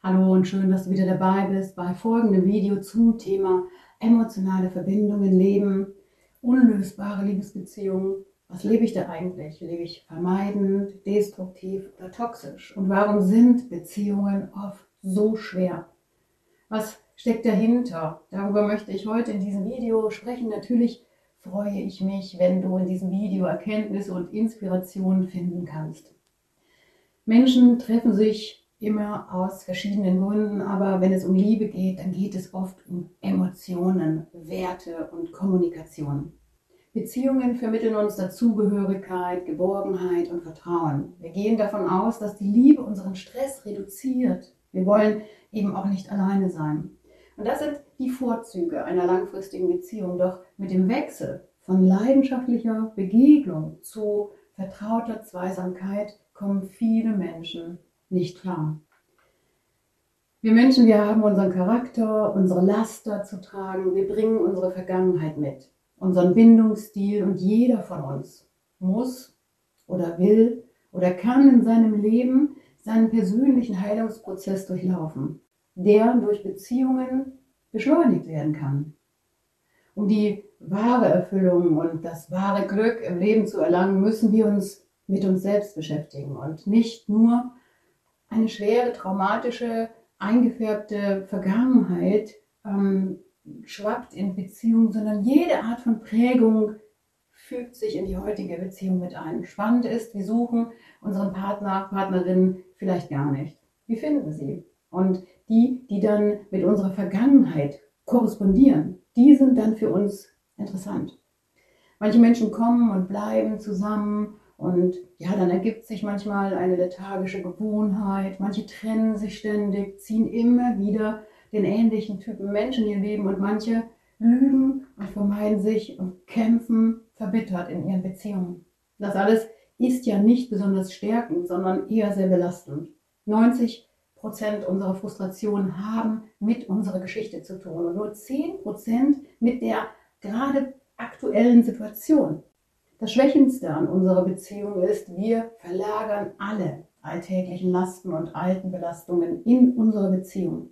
Hallo und schön, dass du wieder dabei bist bei folgendem Video zum Thema emotionale Verbindungen, Leben, unlösbare Liebesbeziehungen. Was lebe ich da eigentlich? Lebe ich vermeidend, destruktiv oder toxisch? Und warum sind Beziehungen oft so schwer? Was steckt dahinter? Darüber möchte ich heute in diesem Video sprechen. Natürlich freue ich mich, wenn du in diesem Video Erkenntnisse und Inspirationen finden kannst. Menschen treffen sich immer aus verschiedenen Gründen, aber wenn es um Liebe geht, dann geht es oft um Emotionen, Werte und Kommunikation. Beziehungen vermitteln uns Dazugehörigkeit, Geborgenheit und Vertrauen. Wir gehen davon aus, dass die Liebe unseren Stress reduziert. Wir wollen eben auch nicht alleine sein. Und das sind die Vorzüge einer langfristigen Beziehung. Doch mit dem Wechsel von leidenschaftlicher Begegnung zu vertrauter Zweisamkeit kommen viele Menschen nicht klar. Wir Menschen, wir haben unseren Charakter, unsere Laster zu tragen, wir bringen unsere Vergangenheit mit, unseren Bindungsstil und jeder von uns muss oder will oder kann in seinem Leben seinen persönlichen Heilungsprozess durchlaufen, der durch Beziehungen beschleunigt werden kann. Um die wahre Erfüllung und das wahre Glück im Leben zu erlangen, müssen wir uns mit uns selbst beschäftigen und nicht nur eine schwere, traumatische, eingefärbte Vergangenheit ähm, schwappt in Beziehungen, sondern jede Art von Prägung fügt sich in die heutige Beziehung mit ein. Spannend ist, wir suchen unseren Partner, Partnerin vielleicht gar nicht. Wir finden sie. Und die, die dann mit unserer Vergangenheit korrespondieren, die sind dann für uns interessant. Manche Menschen kommen und bleiben zusammen und ja, dann ergibt sich manchmal eine lethargische Gewohnheit. Manche trennen sich ständig, ziehen immer wieder den ähnlichen Typen Menschen in ihr Leben und manche lügen und vermeiden sich und kämpfen verbittert in ihren Beziehungen. Das alles ist ja nicht besonders stärkend, sondern eher sehr belastend. 90 Prozent unserer Frustrationen haben mit unserer Geschichte zu tun und nur 10 Prozent mit der gerade aktuellen Situation. Das Schwächendste an unserer Beziehung ist, wir verlagern alle alltäglichen Lasten und alten Belastungen in unsere Beziehung.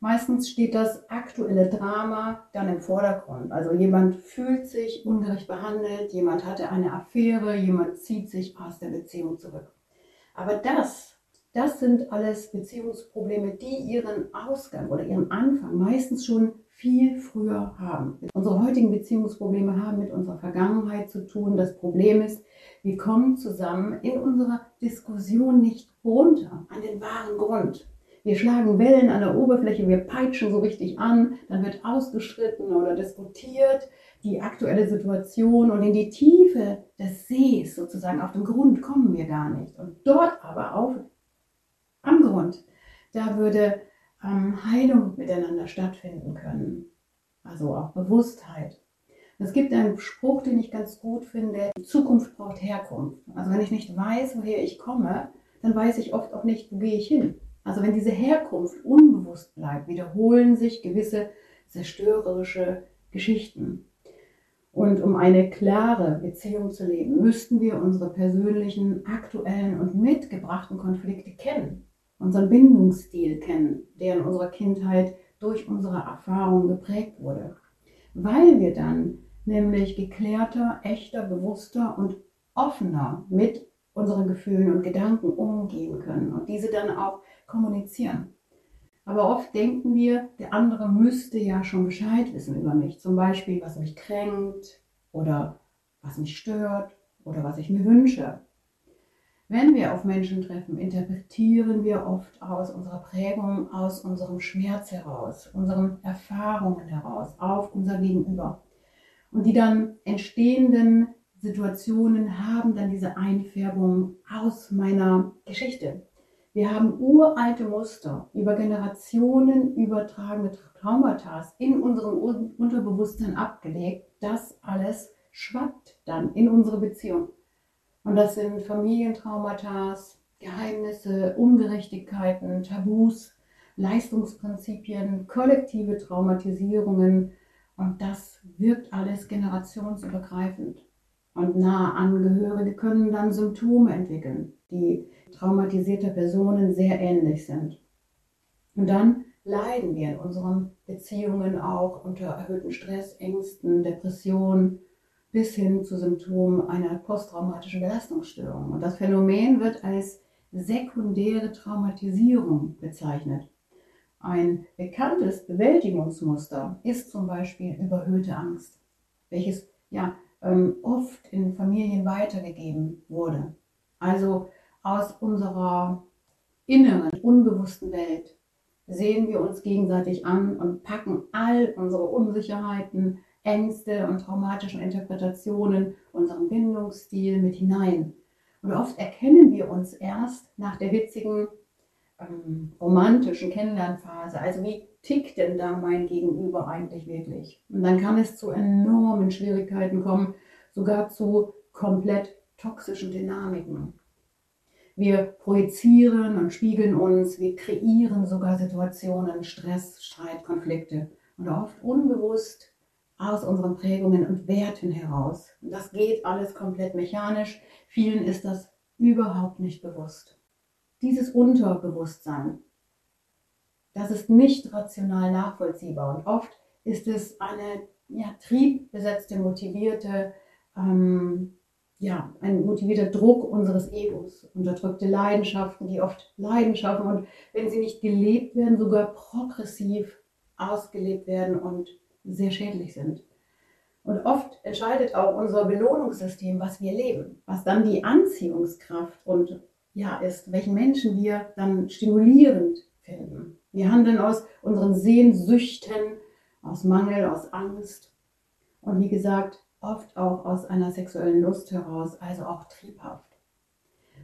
Meistens steht das aktuelle Drama dann im Vordergrund. Also jemand fühlt sich ungerecht behandelt, jemand hatte eine Affäre, jemand zieht sich aus der Beziehung zurück. Aber das, das sind alles Beziehungsprobleme, die ihren Ausgang oder ihren Anfang meistens schon viel früher haben. Unsere heutigen Beziehungsprobleme haben mit unserer Vergangenheit zu tun. Das Problem ist, wir kommen zusammen in unserer Diskussion nicht runter an den wahren Grund. Wir schlagen Wellen an der Oberfläche, wir peitschen so richtig an, dann wird ausgestritten oder diskutiert die aktuelle Situation und in die Tiefe des Sees sozusagen auf den Grund kommen wir gar nicht. Und dort aber auf am Grund, da würde ähm, Heilung miteinander stattfinden können. Also auch Bewusstheit. Es gibt einen Spruch, den ich ganz gut finde, Zukunft braucht Herkunft. Also wenn ich nicht weiß, woher ich komme, dann weiß ich oft auch nicht, wo gehe ich hin. Also wenn diese Herkunft unbewusst bleibt, wiederholen sich gewisse zerstörerische Geschichten. Und um eine klare Beziehung zu leben, müssten wir unsere persönlichen, aktuellen und mitgebrachten Konflikte kennen unseren Bindungsstil kennen, der in unserer Kindheit durch unsere Erfahrungen geprägt wurde. Weil wir dann nämlich geklärter, echter, bewusster und offener mit unseren Gefühlen und Gedanken umgehen können und diese dann auch kommunizieren. Aber oft denken wir, der andere müsste ja schon Bescheid wissen über mich. Zum Beispiel, was mich kränkt oder was mich stört oder was ich mir wünsche. Wenn wir auf Menschen treffen, interpretieren wir oft aus unserer Prägung, aus unserem Schmerz heraus, unseren Erfahrungen heraus, auf unser Gegenüber. Und die dann entstehenden Situationen haben dann diese Einfärbung aus meiner Geschichte. Wir haben uralte Muster über Generationen übertragene Traumata in unserem Unterbewusstsein abgelegt. Das alles schwappt dann in unsere Beziehung. Und das sind Familientraumata, Geheimnisse, Ungerechtigkeiten, Tabus, Leistungsprinzipien, kollektive Traumatisierungen. Und das wirkt alles generationsübergreifend. Und nahe Angehörige können dann Symptome entwickeln, die traumatisierter Personen sehr ähnlich sind. Und dann leiden wir in unseren Beziehungen auch unter erhöhten Stress, Ängsten, Depressionen bis hin zu Symptomen einer posttraumatischen Belastungsstörung. Und das Phänomen wird als sekundäre Traumatisierung bezeichnet. Ein bekanntes Bewältigungsmuster ist zum Beispiel überhöhte Angst, welches ja ähm, oft in Familien weitergegeben wurde. Also aus unserer inneren, unbewussten Welt sehen wir uns gegenseitig an und packen all unsere Unsicherheiten, Ängste und traumatischen Interpretationen, unseren Bindungsstil mit hinein. Und oft erkennen wir uns erst nach der hitzigen ähm, romantischen Kennenlernphase. Also wie tickt denn da mein Gegenüber eigentlich wirklich? Und dann kann es zu enormen Schwierigkeiten kommen, sogar zu komplett toxischen Dynamiken. Wir projizieren und spiegeln uns, wir kreieren sogar Situationen, Stress, Streit, Konflikte und oft unbewusst aus unseren Prägungen und Werten heraus. Und das geht alles komplett mechanisch. Vielen ist das überhaupt nicht bewusst. Dieses Unterbewusstsein, das ist nicht rational nachvollziehbar und oft ist es eine ja, triebbesetzte, motivierte ähm, ja, ein motivierter Druck unseres Egos, unterdrückte Leidenschaften, die oft Leiden schaffen und wenn sie nicht gelebt werden, sogar progressiv ausgelebt werden und sehr schädlich sind. Und oft entscheidet auch unser Belohnungssystem, was wir leben, was dann die Anziehungskraft und ja ist, welchen Menschen wir dann stimulierend finden. Wir handeln aus unseren Sehnsüchten, aus Mangel, aus Angst. Und wie gesagt, oft auch aus einer sexuellen Lust heraus, also auch triebhaft.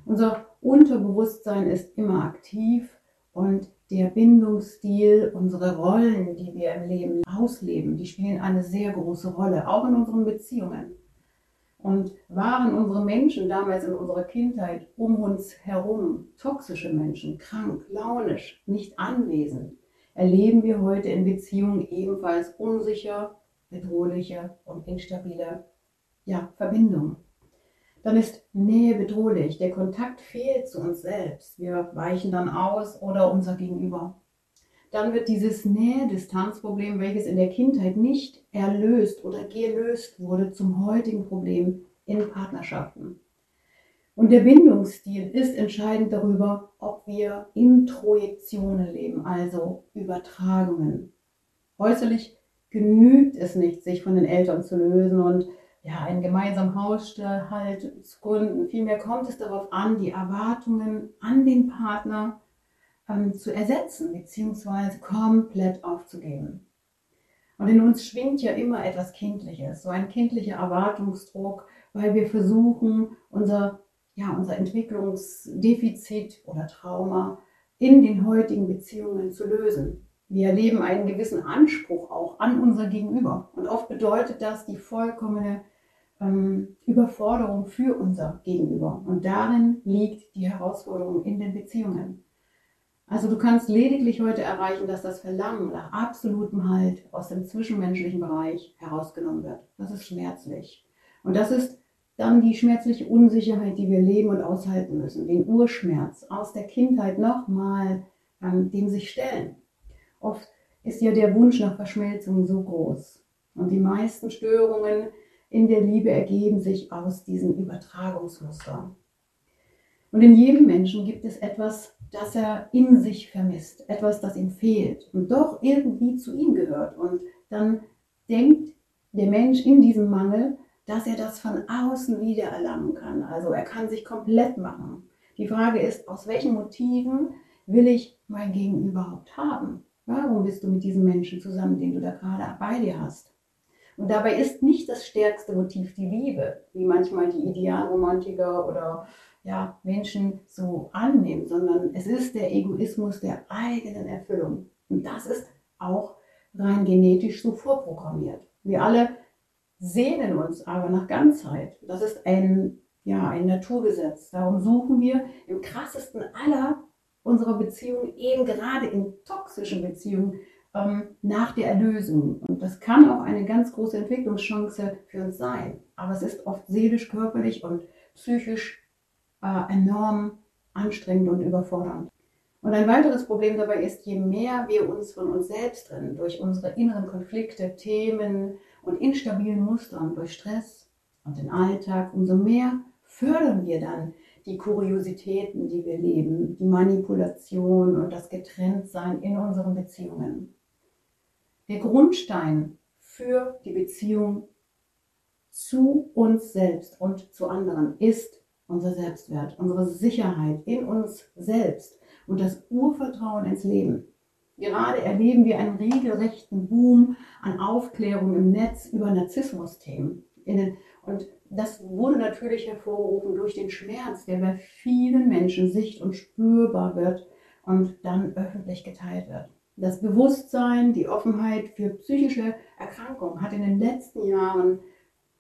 Unser Unterbewusstsein ist immer aktiv und der Bindungsstil, unsere Rollen, die wir im Leben ausleben, die spielen eine sehr große Rolle, auch in unseren Beziehungen. Und waren unsere Menschen damals in unserer Kindheit um uns herum toxische Menschen, krank, launisch, nicht anwesend, erleben wir heute in Beziehungen ebenfalls unsicher, bedrohliche und instabile ja, Verbindung. Dann ist Nähe bedrohlich. Der Kontakt fehlt zu uns selbst. Wir weichen dann aus oder unser Gegenüber. Dann wird dieses Nähe-Distanz-Problem, welches in der Kindheit nicht erlöst oder gelöst wurde, zum heutigen Problem in Partnerschaften. Und der Bindungsstil ist entscheidend darüber, ob wir Introjektionen leben, also Übertragungen. Äußerlich genügt es nicht, sich von den Eltern zu lösen und ja, einen gemeinsamen Haushalt zu gründen. Vielmehr kommt es darauf an, die Erwartungen an den Partner ähm, zu ersetzen bzw. komplett aufzugeben. Und in uns schwingt ja immer etwas Kindliches, so ein kindlicher Erwartungsdruck, weil wir versuchen, unser, ja, unser Entwicklungsdefizit oder Trauma in den heutigen Beziehungen zu lösen. Wir erleben einen gewissen Anspruch auch an unser Gegenüber. Und oft bedeutet das die vollkommene ähm, Überforderung für unser Gegenüber. Und darin liegt die Herausforderung in den Beziehungen. Also du kannst lediglich heute erreichen, dass das Verlangen nach absolutem Halt aus dem zwischenmenschlichen Bereich herausgenommen wird. Das ist schmerzlich. Und das ist dann die schmerzliche Unsicherheit, die wir leben und aushalten müssen. Den Urschmerz aus der Kindheit nochmal ähm, dem sich stellen. Oft ist ja der Wunsch nach Verschmelzung so groß. Und die meisten Störungen in der Liebe ergeben sich aus diesen Übertragungsmustern. Und in jedem Menschen gibt es etwas, das er in sich vermisst, etwas, das ihm fehlt und doch irgendwie zu ihm gehört. Und dann denkt der Mensch in diesem Mangel, dass er das von außen wieder erlangen kann. Also er kann sich komplett machen. Die Frage ist, aus welchen Motiven will ich mein Gegenüber überhaupt haben? Warum bist du mit diesem Menschen zusammen, den du da gerade bei dir hast? Und dabei ist nicht das stärkste Motiv die Liebe, wie manchmal die Idealromantiker oder ja, Menschen so annehmen, sondern es ist der Egoismus der eigenen Erfüllung. Und das ist auch rein genetisch so vorprogrammiert. Wir alle sehnen uns aber nach Ganzheit. Das ist ein, ja, ein Naturgesetz. Darum suchen wir im krassesten aller unserer Beziehung, eben gerade in toxischen Beziehungen, ähm, nach der Erlösung. Und das kann auch eine ganz große Entwicklungschance für uns sein. Aber es ist oft seelisch, körperlich und psychisch äh, enorm anstrengend und überfordernd. Und ein weiteres Problem dabei ist, je mehr wir uns von uns selbst trennen, durch unsere inneren Konflikte, Themen und instabilen Mustern, durch Stress und den Alltag, umso mehr fördern wir dann die Kuriositäten, die wir leben, die Manipulation und das Getrenntsein in unseren Beziehungen. Der Grundstein für die Beziehung zu uns selbst und zu anderen ist unser Selbstwert, unsere Sicherheit in uns selbst und das Urvertrauen ins Leben. Gerade erleben wir einen regelrechten Boom an Aufklärung im Netz über Narzissmus-Themen. Und das wurde natürlich hervorgerufen durch den Schmerz, der bei vielen Menschen sicht- und spürbar wird und dann öffentlich geteilt wird. Das Bewusstsein, die Offenheit für psychische Erkrankungen hat in den letzten Jahren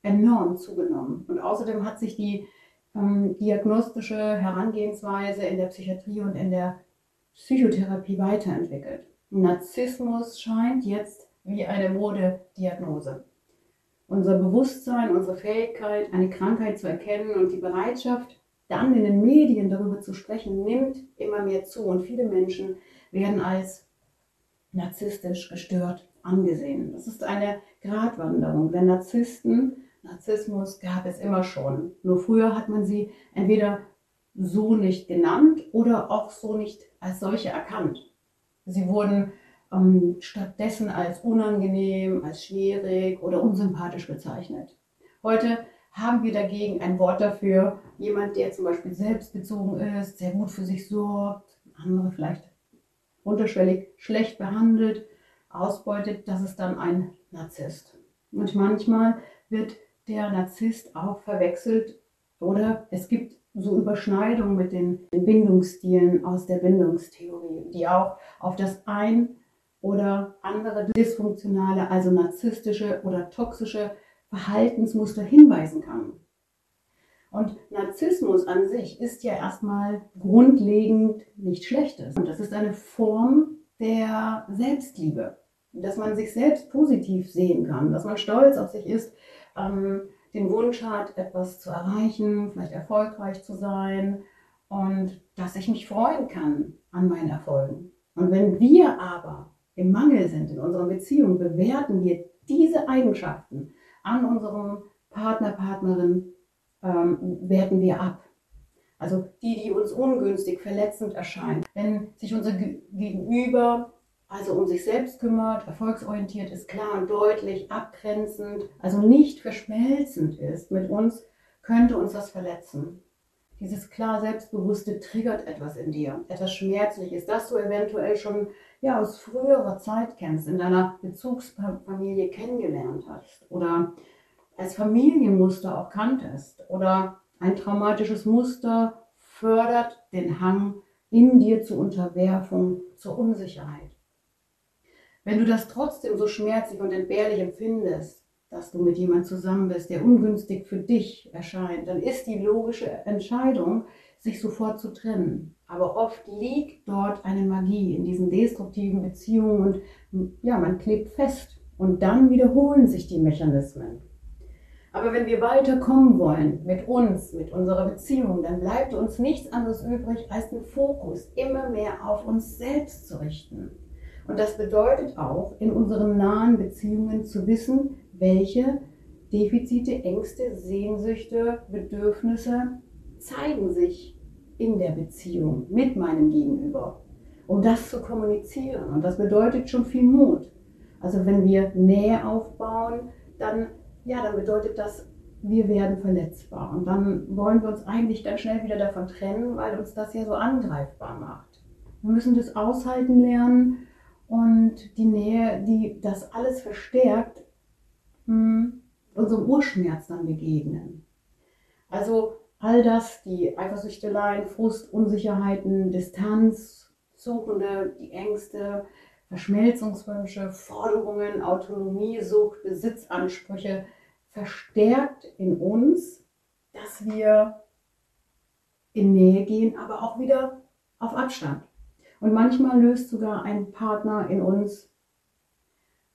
enorm zugenommen. Und außerdem hat sich die ähm, diagnostische Herangehensweise in der Psychiatrie und in der Psychotherapie weiterentwickelt. Narzissmus scheint jetzt wie eine Modediagnose. Unser Bewusstsein, unsere Fähigkeit, eine Krankheit zu erkennen und die Bereitschaft, dann in den Medien darüber zu sprechen, nimmt immer mehr zu. Und viele Menschen werden als narzisstisch gestört angesehen. Das ist eine Gratwanderung. Denn Narzissten Narzissmus gab es immer schon. Nur früher hat man sie entweder so nicht genannt oder auch so nicht als solche erkannt. Sie wurden ähm, stattdessen als unangenehm, als schwierig oder unsympathisch bezeichnet. Heute haben wir dagegen ein Wort dafür, jemand, der zum Beispiel selbstbezogen ist, sehr gut für sich sorgt, andere vielleicht unterschwellig schlecht behandelt, ausbeutet, das ist dann ein Narzisst. Und manchmal wird der Narzisst auch verwechselt oder es gibt so Überschneidungen mit den Bindungsstilen aus der Bindungstheorie, die auch auf das ein oder andere dysfunktionale, also narzisstische oder toxische Verhaltensmuster hinweisen kann. Und Narzissmus an sich ist ja erstmal grundlegend nicht Schlechtes. Und das ist eine Form der Selbstliebe, dass man sich selbst positiv sehen kann, dass man stolz auf sich ist, ähm, den Wunsch hat, etwas zu erreichen, vielleicht erfolgreich zu sein und dass ich mich freuen kann an meinen Erfolgen. Und wenn wir aber im Mangel sind in unserer Beziehung, bewerten wir diese Eigenschaften an unserem Partner, Partnerin, ähm, werten wir ab. Also die, die uns ungünstig, verletzend erscheinen. Wenn sich unser Gegenüber also um sich selbst kümmert, erfolgsorientiert ist, klar und deutlich, abgrenzend, also nicht verschmelzend ist mit uns, könnte uns das verletzen. Dieses klar Selbstbewusste triggert etwas in dir, etwas Schmerzliches, das du eventuell schon ja, aus früherer Zeit kennst, in deiner Bezugsfamilie kennengelernt hast oder als Familienmuster auch kanntest oder ein traumatisches Muster fördert den Hang in dir zur Unterwerfung, zur Unsicherheit. Wenn du das trotzdem so schmerzlich und entbehrlich empfindest, dass du mit jemandem zusammen bist, der ungünstig für dich erscheint, dann ist die logische Entscheidung, sich sofort zu trennen. Aber oft liegt dort eine Magie in diesen destruktiven Beziehungen und ja, man klebt fest und dann wiederholen sich die Mechanismen. Aber wenn wir weiterkommen wollen mit uns, mit unserer Beziehung, dann bleibt uns nichts anderes übrig, als den Fokus immer mehr auf uns selbst zu richten. Und das bedeutet auch, in unseren nahen Beziehungen zu wissen, welche Defizite, Ängste, Sehnsüchte, Bedürfnisse zeigen sich in der Beziehung mit meinem Gegenüber, um das zu kommunizieren. Und das bedeutet schon viel Mut. Also wenn wir Nähe aufbauen, dann, ja, dann bedeutet das, wir werden verletzbar. Und dann wollen wir uns eigentlich ganz schnell wieder davon trennen, weil uns das ja so angreifbar macht. Wir müssen das aushalten lernen und die Nähe, die das alles verstärkt, hm, unserem Urschmerz dann begegnen. Also all das, die Eifersüchteleien, Frust, Unsicherheiten, Distanz, Suchende, die Ängste, Verschmelzungswünsche, Forderungen, Autonomie, Sucht, Besitzansprüche, verstärkt in uns, dass wir in Nähe gehen, aber auch wieder auf Abstand. Und manchmal löst sogar ein Partner in uns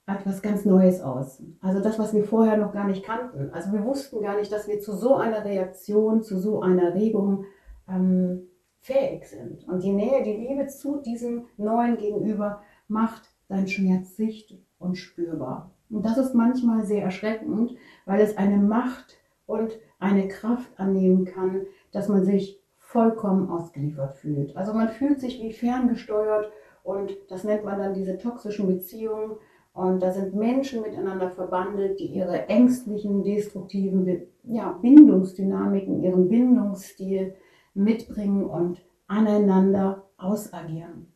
etwas ganz Neues aus. Also das, was wir vorher noch gar nicht kannten. Also wir wussten gar nicht, dass wir zu so einer Reaktion, zu so einer Regung ähm, fähig sind. Und die Nähe, die Liebe zu diesem neuen Gegenüber macht deinen Schmerz sicht und spürbar. Und das ist manchmal sehr erschreckend, weil es eine Macht und eine Kraft annehmen kann, dass man sich vollkommen ausgeliefert fühlt. Also man fühlt sich wie ferngesteuert und das nennt man dann diese toxischen Beziehungen. Und da sind Menschen miteinander verbandelt, die ihre ängstlichen, destruktiven ja, Bindungsdynamiken, ihren Bindungsstil mitbringen und aneinander ausagieren.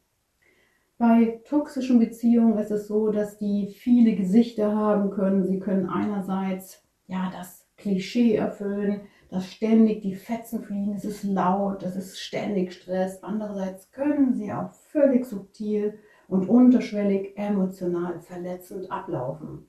Bei toxischen Beziehungen ist es so, dass die viele Gesichter haben können. Sie können einerseits ja das Klischee erfüllen, dass ständig die Fetzen fliegen, es ist laut, es ist ständig Stress. Andererseits können sie auch völlig subtil und unterschwellig emotional verletzend ablaufen.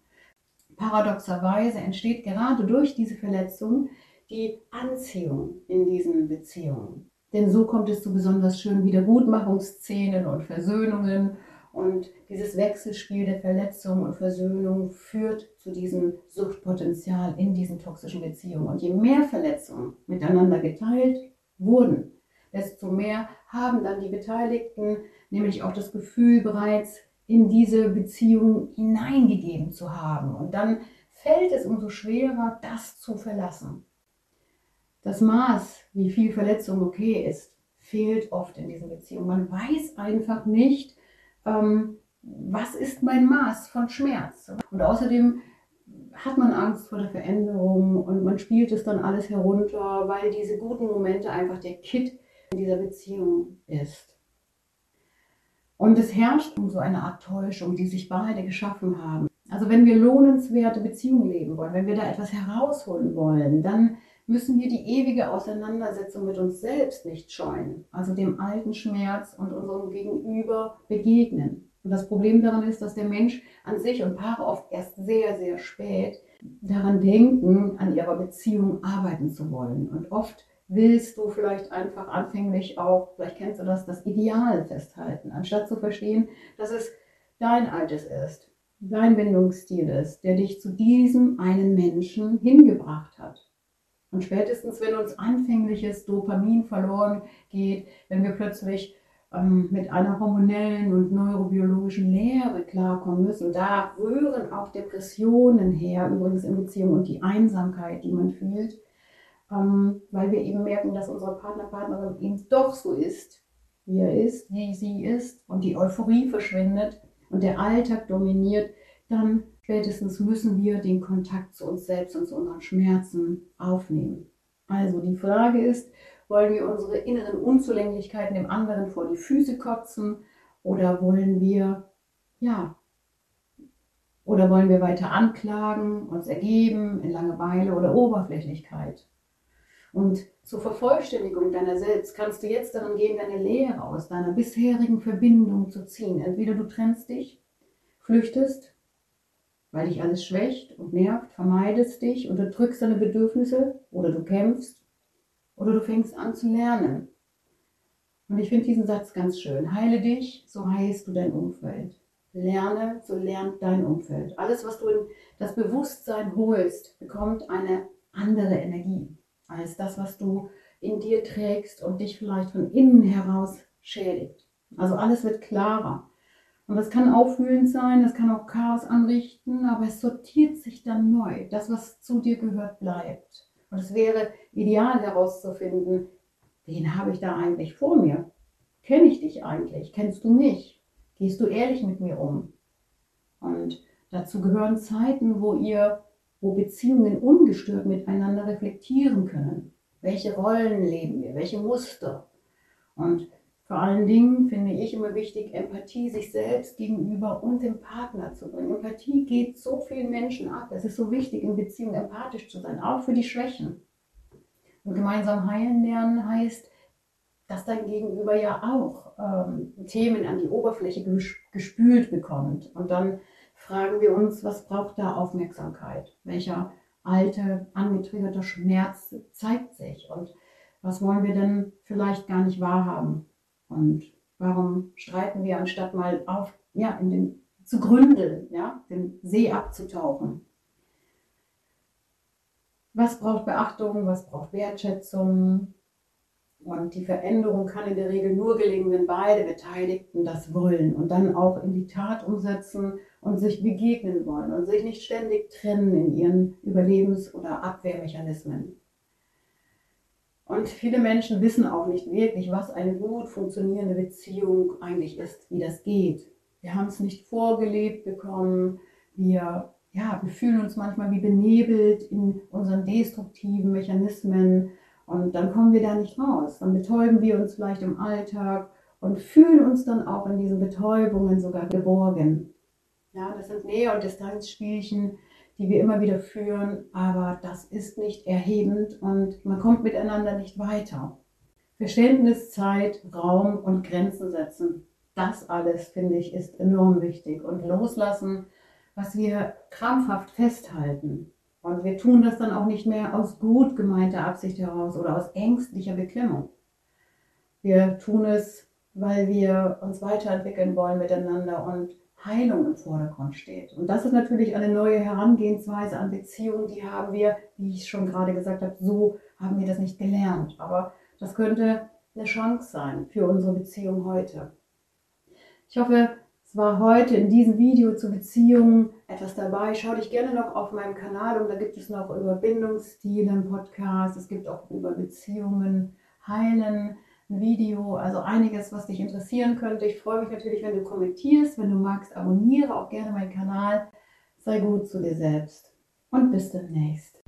Paradoxerweise entsteht gerade durch diese Verletzung die Anziehung in diesen Beziehungen. Denn so kommt es zu besonders schönen Wiedergutmachungsszenen und Versöhnungen. Und dieses Wechselspiel der Verletzung und Versöhnung führt zu diesem Suchtpotenzial in diesen toxischen Beziehungen. Und je mehr Verletzungen miteinander geteilt wurden, desto mehr haben dann die Beteiligten nämlich auch das Gefühl bereits in diese Beziehung hineingegeben zu haben. Und dann fällt es umso schwerer, das zu verlassen. Das Maß, wie viel Verletzung okay ist, fehlt oft in diesen Beziehungen. Man weiß einfach nicht, ähm, was ist mein Maß von Schmerz. Und außerdem hat man Angst vor der Veränderung und man spielt es dann alles herunter, weil diese guten Momente einfach der Kit in dieser Beziehung ist. Und es herrscht um so eine Art Täuschung, die sich beide geschaffen haben. Also wenn wir lohnenswerte Beziehungen leben wollen, wenn wir da etwas herausholen wollen, dann müssen wir die ewige Auseinandersetzung mit uns selbst nicht scheuen, also dem alten Schmerz und unserem Gegenüber begegnen. Und das Problem daran ist, dass der Mensch an sich und Paare oft erst sehr, sehr spät daran denken, an ihrer Beziehung arbeiten zu wollen. Und oft willst du vielleicht einfach anfänglich auch, vielleicht kennst du das, das Ideal festhalten, anstatt zu verstehen, dass es dein altes ist, dein Bindungsstil ist, der dich zu diesem einen Menschen hingebracht hat. Und spätestens, wenn uns anfängliches Dopamin verloren geht, wenn wir plötzlich ähm, mit einer hormonellen und neurobiologischen Lehre klarkommen müssen, da rühren auch Depressionen her, übrigens in Beziehung und die Einsamkeit, die man fühlt, ähm, weil wir eben merken, dass unser Partner, Partnerin eben doch so ist, wie er ist, wie sie ist und die Euphorie verschwindet und der Alltag dominiert, dann Spätestens müssen wir den Kontakt zu uns selbst und zu unseren Schmerzen aufnehmen. Also die Frage ist, wollen wir unsere inneren Unzulänglichkeiten dem anderen vor die Füße kotzen oder wollen wir, ja, oder wollen wir weiter anklagen, uns ergeben in Langeweile oder Oberflächlichkeit? Und zur Vervollständigung deiner selbst kannst du jetzt daran gehen, deine Lehre aus deiner bisherigen Verbindung zu ziehen. Entweder du trennst dich, flüchtest weil dich alles schwächt und nervt, vermeidest dich, unterdrückst deine Bedürfnisse oder du kämpfst oder du fängst an zu lernen. Und ich finde diesen Satz ganz schön. Heile dich, so heilst du dein Umfeld. Lerne, so lernt dein Umfeld. Alles, was du in das Bewusstsein holst, bekommt eine andere Energie als das, was du in dir trägst und dich vielleicht von innen heraus schädigt. Also alles wird klarer. Und das kann aufwühlend sein, das kann auch Chaos anrichten, aber es sortiert sich dann neu. Das, was zu dir gehört, bleibt. Und es wäre ideal herauszufinden, wen habe ich da eigentlich vor mir? Kenne ich dich eigentlich? Kennst du mich? Gehst du ehrlich mit mir um? Und dazu gehören Zeiten, wo ihr, wo Beziehungen ungestört miteinander reflektieren können. Welche Rollen leben wir? Welche Muster? Und vor allen Dingen finde ich immer wichtig, Empathie sich selbst gegenüber und dem Partner zu bringen. Empathie geht so vielen Menschen ab. Es ist so wichtig, in Beziehungen empathisch zu sein, auch für die Schwächen. Und gemeinsam heilen lernen heißt, dass dein Gegenüber ja auch ähm, Themen an die Oberfläche gespült bekommt. Und dann fragen wir uns, was braucht da Aufmerksamkeit? Welcher alte, angetriggerter Schmerz zeigt sich? Und was wollen wir denn vielleicht gar nicht wahrhaben? Und warum streiten wir, anstatt mal auf, ja, in den, zu gründeln, ja, den See abzutauchen? Was braucht Beachtung? Was braucht Wertschätzung? Und die Veränderung kann in der Regel nur gelingen, wenn beide Beteiligten das wollen und dann auch in die Tat umsetzen und sich begegnen wollen und sich nicht ständig trennen in ihren Überlebens- oder Abwehrmechanismen. Und viele Menschen wissen auch nicht wirklich, was eine gut funktionierende Beziehung eigentlich ist, wie das geht. Wir haben es nicht vorgelebt bekommen. Wir, ja, wir fühlen uns manchmal wie benebelt in unseren destruktiven Mechanismen und dann kommen wir da nicht raus. Dann betäuben wir uns vielleicht im Alltag und fühlen uns dann auch in diesen Betäubungen sogar geborgen. Ja, das sind Nähe- und Distanzspielchen, die wir immer wieder führen, aber das ist nicht erhebend und man kommt miteinander nicht weiter. Verständnis, Zeit, Raum und Grenzen setzen, das alles, finde ich, ist enorm wichtig. Und loslassen, was wir krampfhaft festhalten. Und wir tun das dann auch nicht mehr aus gut gemeinter Absicht heraus oder aus ängstlicher Beklemmung. Wir tun es, weil wir uns weiterentwickeln wollen miteinander und Heilung im Vordergrund steht. Und das ist natürlich eine neue Herangehensweise an Beziehungen, die haben wir, wie ich schon gerade gesagt habe, so haben wir das nicht gelernt. Aber das könnte eine Chance sein für unsere Beziehung heute. Ich hoffe, es war heute in diesem Video zu Beziehungen etwas dabei. Schau dich gerne noch auf meinem Kanal um. Da gibt es noch über Bindungsstile einen Podcast. Es gibt auch über Beziehungen, Heilen Video. Also einiges, was dich interessieren könnte. Ich freue mich natürlich, wenn du kommentierst. Wenn du magst, abonniere auch gerne meinen Kanal. Sei gut zu dir selbst. Und bis demnächst.